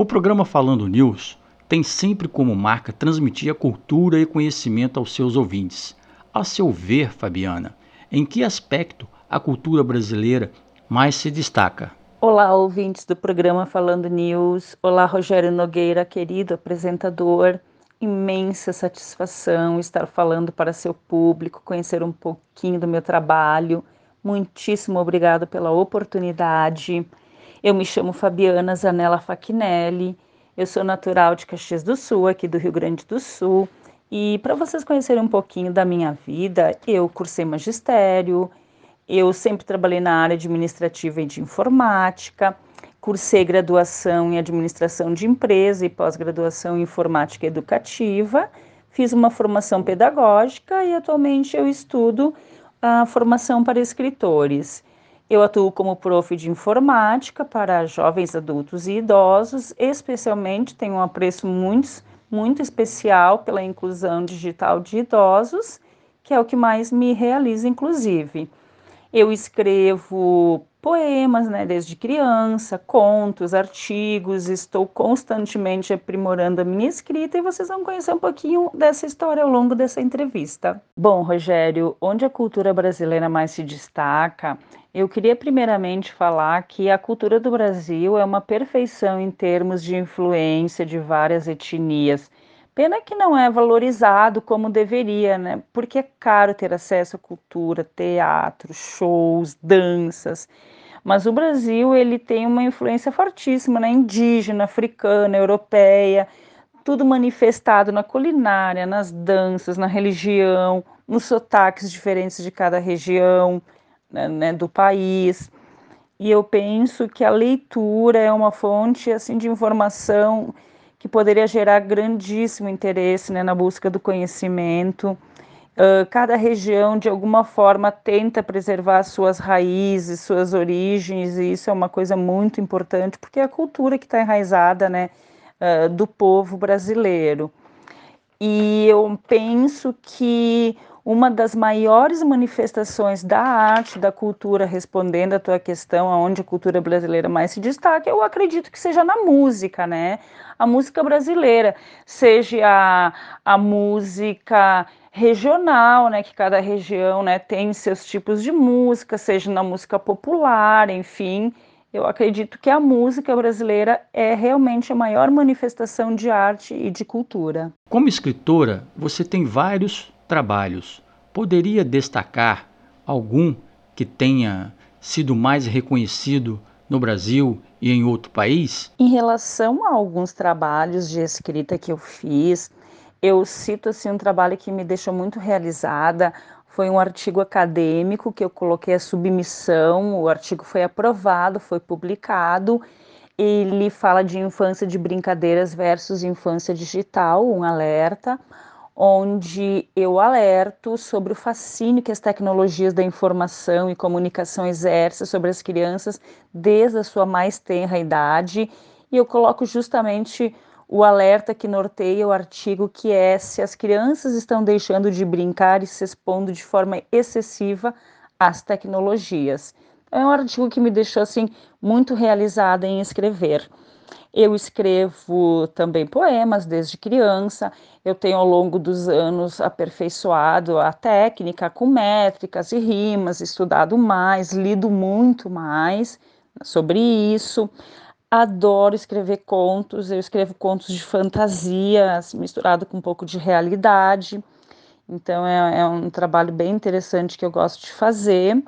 O programa Falando News tem sempre como marca transmitir a cultura e conhecimento aos seus ouvintes. A seu ver, Fabiana, em que aspecto a cultura brasileira mais se destaca? Olá, ouvintes do programa Falando News. Olá, Rogério Nogueira, querido apresentador. Imensa satisfação estar falando para seu público, conhecer um pouquinho do meu trabalho. Muitíssimo obrigado pela oportunidade. Eu me chamo Fabiana Zanella Fachinelli, eu sou natural de Caxias do Sul, aqui do Rio Grande do Sul. E para vocês conhecerem um pouquinho da minha vida, eu cursei magistério, eu sempre trabalhei na área administrativa e de informática, cursei graduação em administração de empresa e pós-graduação em informática educativa, fiz uma formação pedagógica e atualmente eu estudo a formação para escritores. Eu atuo como prof de informática para jovens adultos e idosos, especialmente tenho um apreço muito, muito especial pela inclusão digital de idosos, que é o que mais me realiza, inclusive. Eu escrevo poemas, né, desde criança, contos, artigos, estou constantemente aprimorando a minha escrita e vocês vão conhecer um pouquinho dessa história ao longo dessa entrevista. Bom, Rogério, onde a cultura brasileira mais se destaca, eu queria primeiramente falar que a cultura do Brasil é uma perfeição em termos de influência de várias etnias. Pena que não é valorizado como deveria, né? Porque é caro ter acesso à cultura, teatro, shows, danças. Mas o Brasil ele tem uma influência fortíssima, né? Indígena, africana, europeia, tudo manifestado na culinária, nas danças, na religião, nos sotaques diferentes de cada região né, né, do país. E eu penso que a leitura é uma fonte assim de informação que poderia gerar grandíssimo interesse né, na busca do conhecimento. Uh, cada região, de alguma forma, tenta preservar suas raízes, suas origens, e isso é uma coisa muito importante, porque é a cultura que está enraizada né, uh, do povo brasileiro. E eu penso que uma das maiores manifestações da arte, da cultura, respondendo à tua questão, aonde a cultura brasileira mais se destaca, eu acredito que seja na música, né? A música brasileira, seja a, a música regional, né, que cada região, né, tem seus tipos de música, seja na música popular, enfim, eu acredito que a música brasileira é realmente a maior manifestação de arte e de cultura. Como escritora, você tem vários trabalhos. Poderia destacar algum que tenha sido mais reconhecido no Brasil e em outro país? Em relação a alguns trabalhos de escrita que eu fiz, eu cito assim um trabalho que me deixou muito realizada, foi um artigo acadêmico que eu coloquei a submissão, o artigo foi aprovado, foi publicado. Ele fala de infância de brincadeiras versus infância digital, um alerta onde eu alerto sobre o fascínio que as tecnologias da informação e comunicação exercem sobre as crianças desde a sua mais tenra idade, e eu coloco justamente o alerta que norteia o artigo que é se as crianças estão deixando de brincar e se expondo de forma excessiva às tecnologias. É um artigo que me deixou assim muito realizada em escrever. Eu escrevo também poemas desde criança. Eu tenho ao longo dos anos aperfeiçoado a técnica com métricas e rimas, estudado mais, lido muito mais sobre isso. Adoro escrever contos. Eu escrevo contos de fantasia, assim, misturado com um pouco de realidade. Então é, é um trabalho bem interessante que eu gosto de fazer.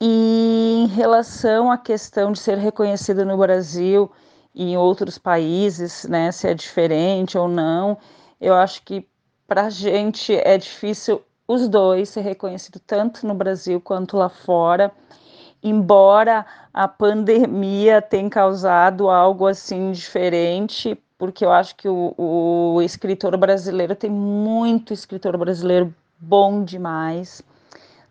E em relação à questão de ser reconhecida no Brasil, em outros países, né, se é diferente ou não. Eu acho que para a gente é difícil os dois ser reconhecido tanto no Brasil quanto lá fora. Embora a pandemia tenha causado algo assim diferente, porque eu acho que o, o escritor brasileiro tem muito escritor brasileiro bom demais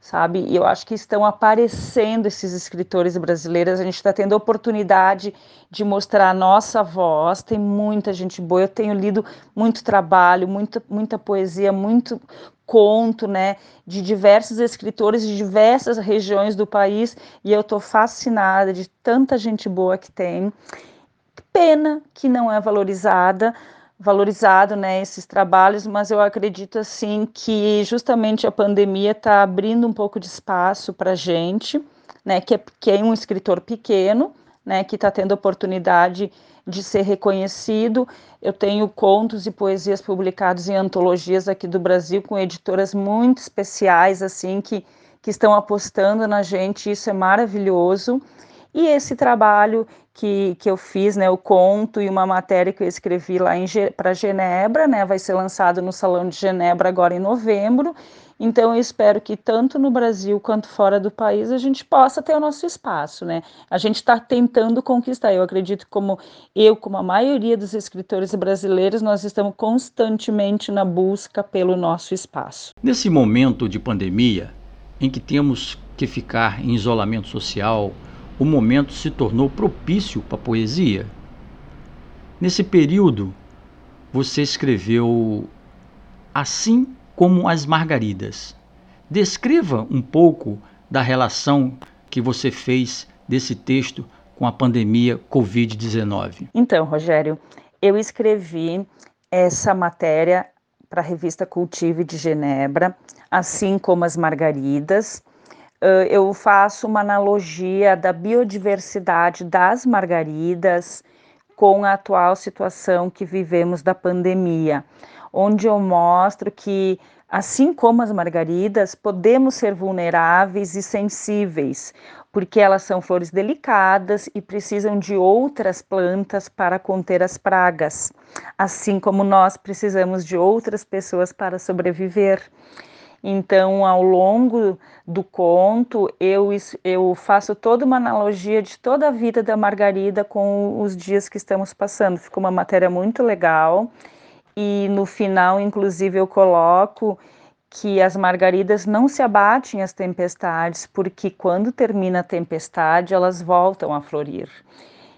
sabe? E eu acho que estão aparecendo esses escritores brasileiros, a gente está tendo a oportunidade de mostrar a nossa voz, tem muita gente boa, eu tenho lido muito trabalho, muita, muita poesia, muito conto, né, de diversos escritores de diversas regiões do país, e eu estou fascinada de tanta gente boa que tem. Pena que não é valorizada, valorizado né, esses trabalhos, mas eu acredito assim que justamente a pandemia está abrindo um pouco de espaço para a gente, né, que é, que é um escritor pequeno, né, que está tendo oportunidade de ser reconhecido. Eu tenho contos e poesias publicados em antologias aqui do Brasil com editoras muito especiais, assim, que, que estão apostando na gente, isso é maravilhoso. E esse trabalho que, que eu fiz, né, o conto e uma matéria que eu escrevi lá para Genebra, né, vai ser lançado no Salão de Genebra agora em novembro, então eu espero que tanto no Brasil quanto fora do país a gente possa ter o nosso espaço, né? A gente está tentando conquistar. Eu acredito como eu, como a maioria dos escritores brasileiros, nós estamos constantemente na busca pelo nosso espaço. Nesse momento de pandemia, em que temos que ficar em isolamento social, o momento se tornou propício para a poesia. Nesse período, você escreveu Assim como as margaridas. Descreva um pouco da relação que você fez desse texto com a pandemia Covid-19. Então, Rogério, eu escrevi essa matéria para a revista Cultive de Genebra, assim como as margaridas. Eu faço uma analogia da biodiversidade das margaridas com a atual situação que vivemos da pandemia onde eu mostro que, assim como as margaridas, podemos ser vulneráveis e sensíveis, porque elas são flores delicadas e precisam de outras plantas para conter as pragas, assim como nós precisamos de outras pessoas para sobreviver. Então, ao longo do conto, eu, eu faço toda uma analogia de toda a vida da Margarida com os dias que estamos passando. Ficou uma matéria muito legal e no final, inclusive, eu coloco que as margaridas não se abatem às tempestades, porque quando termina a tempestade, elas voltam a florir.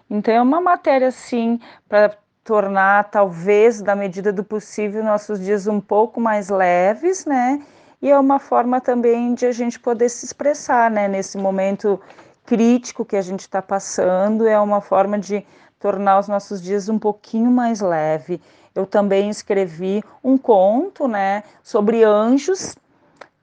Então é uma matéria assim para tornar talvez da medida do possível nossos dias um pouco mais leves, né? E é uma forma também de a gente poder se expressar, né? Nesse momento crítico que a gente está passando, é uma forma de tornar os nossos dias um pouquinho mais leve eu também escrevi um conto, né, sobre anjos,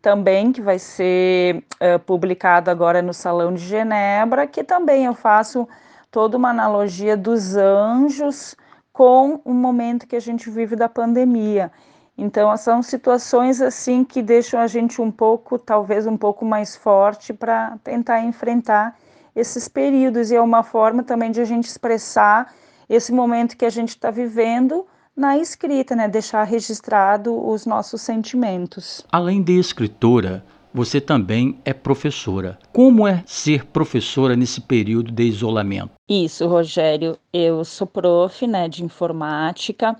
também que vai ser uh, publicado agora no Salão de Genebra, que também eu faço toda uma analogia dos anjos com o momento que a gente vive da pandemia. Então, são situações assim que deixam a gente um pouco, talvez um pouco mais forte para tentar enfrentar esses períodos. E é uma forma também de a gente expressar esse momento que a gente está vivendo na escrita, né? Deixar registrado os nossos sentimentos. Além de escritora, você também é professora. Como é ser professora nesse período de isolamento? Isso, Rogério. Eu sou prof né, de informática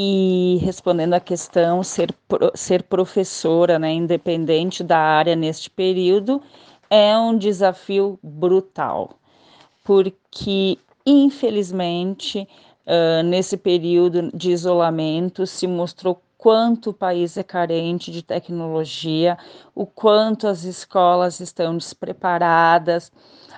e respondendo à questão, ser, ser professora, né, independente da área neste período, é um desafio brutal, porque infelizmente uh, nesse período de isolamento se mostrou quanto o país é carente de tecnologia, o quanto as escolas estão despreparadas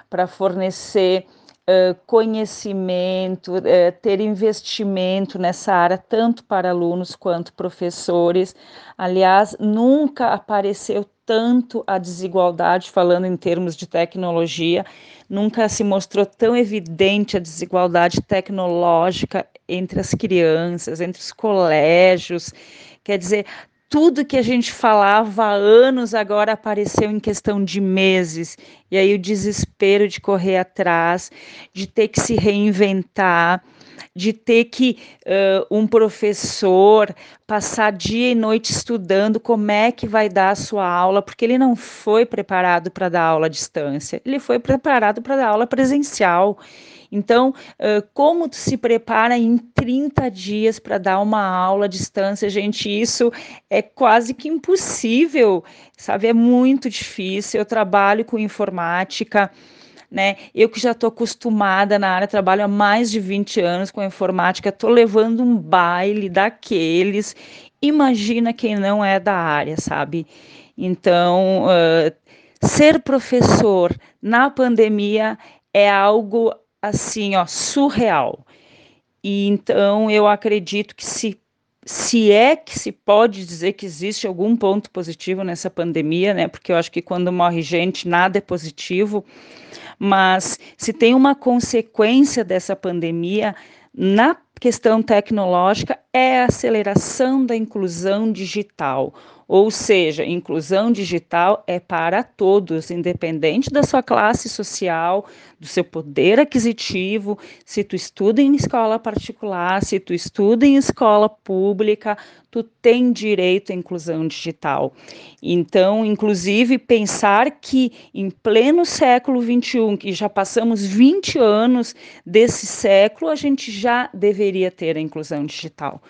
para fornecer uh, conhecimento, uh, ter investimento nessa área, tanto para alunos quanto professores. Aliás, nunca apareceu tanto a desigualdade, falando em termos de tecnologia, nunca se mostrou tão evidente a desigualdade tecnológica entre as crianças, entre os colégios. Quer dizer, tudo que a gente falava há anos agora apareceu em questão de meses. E aí o desespero de correr atrás, de ter que se reinventar de ter que uh, um professor passar dia e noite estudando como é que vai dar a sua aula, porque ele não foi preparado para dar aula à distância, ele foi preparado para dar aula presencial. Então, como tu se prepara em 30 dias para dar uma aula à distância, gente? Isso é quase que impossível, sabe? É muito difícil. Eu trabalho com informática né? Eu que já estou acostumada na área, trabalho há mais de 20 anos com informática, estou levando um baile daqueles. Imagina quem não é da área, sabe? Então, uh, ser professor na pandemia é algo assim, ó, surreal. e então eu acredito que se se é que se pode dizer que existe algum ponto positivo nessa pandemia, né? Porque eu acho que quando morre gente, nada é positivo, mas se tem uma consequência dessa pandemia na questão tecnológica é a aceleração da inclusão digital. Ou seja, inclusão digital é para todos, independente da sua classe social, do seu poder aquisitivo, se tu estuda em escola particular, se tu estuda em escola pública, tu tem direito à inclusão digital. Então, inclusive, pensar que em pleno século XXI, que já passamos 20 anos desse século, a gente já deveria ter a inclusão digital.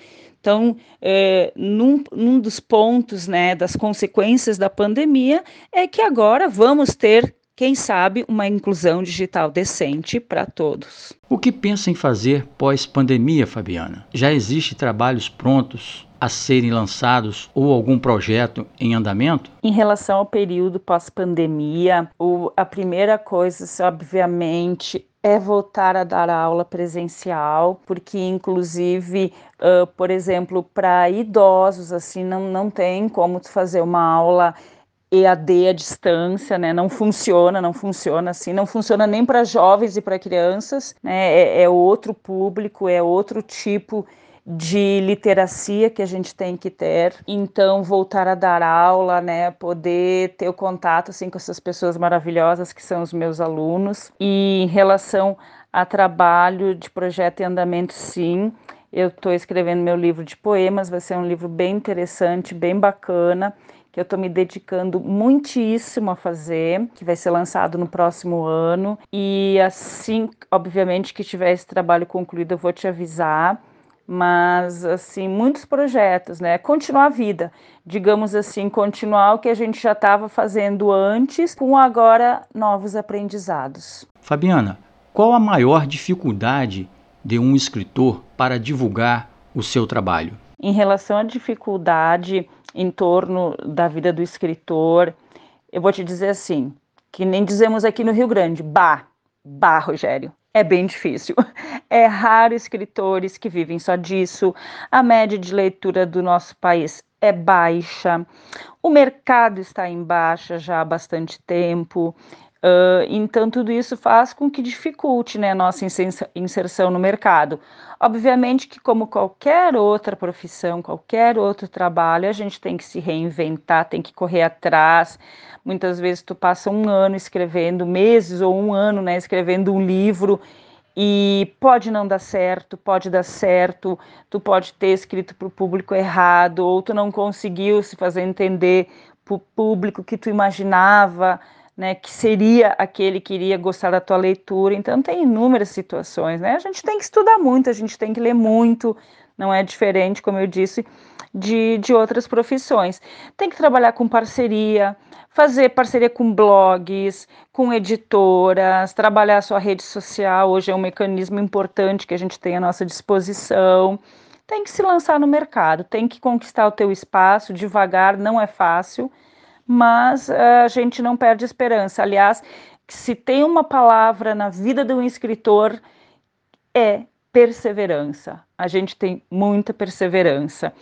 Então, é, num, num dos pontos né, das consequências da pandemia é que agora vamos ter, quem sabe, uma inclusão digital decente para todos. O que pensa em fazer pós-pandemia, Fabiana? Já existem trabalhos prontos a serem lançados ou algum projeto em andamento? Em relação ao período pós-pandemia, a primeira coisa, obviamente, é voltar a dar aula presencial, porque inclusive, uh, por exemplo, para idosos assim não, não tem como fazer uma aula EAD à distância, né? Não funciona, não funciona assim, não funciona nem para jovens e para crianças, né? É, é outro público, é outro tipo de literacia que a gente tem que ter. Então, voltar a dar aula, né, poder ter o contato assim com essas pessoas maravilhosas que são os meus alunos. E em relação a trabalho de projeto em andamento, sim, eu estou escrevendo meu livro de poemas, vai ser um livro bem interessante, bem bacana, que eu estou me dedicando muitíssimo a fazer, que vai ser lançado no próximo ano. E assim, obviamente, que tiver esse trabalho concluído, eu vou te avisar mas assim muitos projetos, né? Continuar a vida, digamos assim, continuar o que a gente já estava fazendo antes, com agora novos aprendizados. Fabiana, qual a maior dificuldade de um escritor para divulgar o seu trabalho? Em relação à dificuldade em torno da vida do escritor, eu vou te dizer assim, que nem dizemos aqui no Rio Grande, bah, bah, Rogério é bem difícil. É raro escritores que vivem só disso. A média de leitura do nosso país é baixa. O mercado está em baixa já há bastante tempo. Uh, então, tudo isso faz com que dificulte né, a nossa inserção no mercado. Obviamente que, como qualquer outra profissão, qualquer outro trabalho, a gente tem que se reinventar, tem que correr atrás. Muitas vezes tu passa um ano escrevendo, meses ou um ano né, escrevendo um livro e pode não dar certo, pode dar certo, tu pode ter escrito para o público errado, ou tu não conseguiu se fazer entender para o público que tu imaginava né, que seria aquele que iria gostar da tua leitura. Então tem inúmeras situações, né? A gente tem que estudar muito, a gente tem que ler muito, não é diferente, como eu disse, de, de outras profissões. Tem que trabalhar com parceria, fazer parceria com blogs, com editoras, trabalhar a sua rede social, hoje é um mecanismo importante que a gente tem à nossa disposição. Tem que se lançar no mercado, tem que conquistar o teu espaço devagar, não é fácil mas uh, a gente não perde esperança. Aliás, se tem uma palavra na vida de um escritor, é perseverança. A gente tem muita perseverança.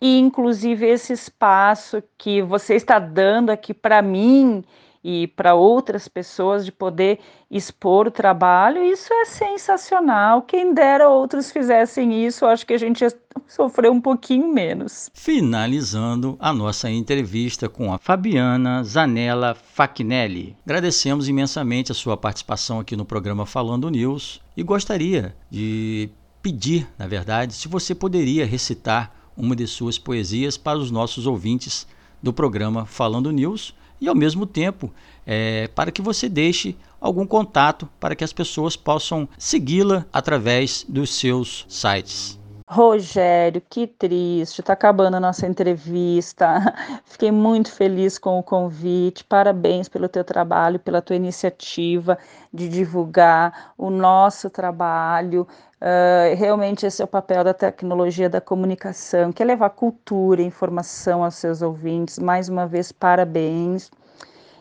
E, inclusive, esse espaço que você está dando aqui para mim e para outras pessoas de poder expor o trabalho, isso é sensacional. Quem dera outros fizessem isso, acho que a gente ia sofrer um pouquinho menos. Finalizando a nossa entrevista com a Fabiana Zanella Facnelli. Agradecemos imensamente a sua participação aqui no programa Falando News e gostaria de pedir, na verdade, se você poderia recitar uma de suas poesias para os nossos ouvintes do programa Falando News e, ao mesmo tempo, é, para que você deixe algum contato para que as pessoas possam segui-la através dos seus sites. Rogério, que triste, está acabando a nossa entrevista. Fiquei muito feliz com o convite. Parabéns pelo teu trabalho, pela tua iniciativa de divulgar o nosso trabalho. Uh, realmente esse é o papel da tecnologia da comunicação, que é levar cultura e informação aos seus ouvintes. Mais uma vez, parabéns.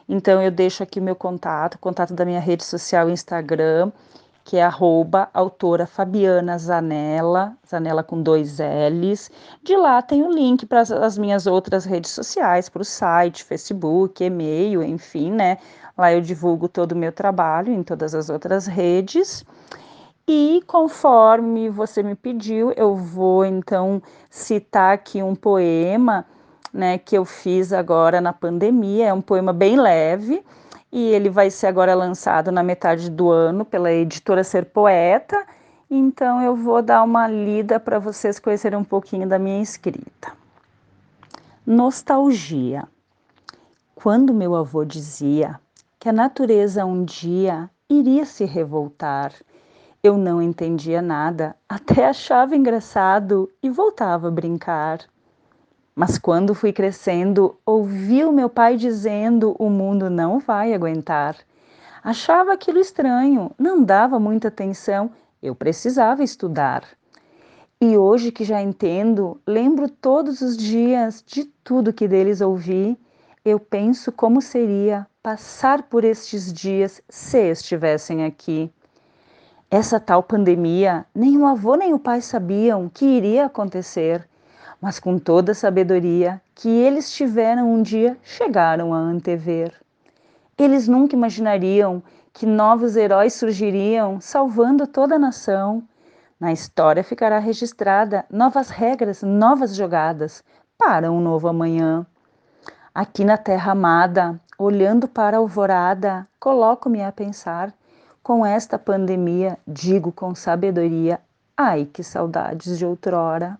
Então eu deixo aqui meu contato, contato da minha rede social Instagram que é arroba autora Fabiana Zanella, Zanella com dois L's. De lá tem o link para as minhas outras redes sociais, para o site, Facebook, e-mail, enfim, né? Lá eu divulgo todo o meu trabalho em todas as outras redes. E conforme você me pediu, eu vou então citar aqui um poema, né, que eu fiz agora na pandemia. É um poema bem leve, e ele vai ser agora lançado na metade do ano pela editora Ser Poeta. Então eu vou dar uma lida para vocês conhecerem um pouquinho da minha escrita. Nostalgia. Quando meu avô dizia que a natureza um dia iria se revoltar, eu não entendia nada, até achava engraçado e voltava a brincar. Mas quando fui crescendo, ouvi o meu pai dizendo: o mundo não vai aguentar. Achava aquilo estranho, não dava muita atenção, eu precisava estudar. E hoje que já entendo, lembro todos os dias de tudo que deles ouvi. Eu penso como seria passar por estes dias se estivessem aqui. Essa tal pandemia, nem o avô nem o pai sabiam que iria acontecer mas com toda a sabedoria que eles tiveram um dia chegaram a antever. Eles nunca imaginariam que novos heróis surgiriam salvando toda a nação. Na história ficará registrada novas regras, novas jogadas para um novo amanhã. Aqui na terra amada, olhando para a alvorada, coloco-me a pensar. Com esta pandemia, digo com sabedoria: ai que saudades de outrora.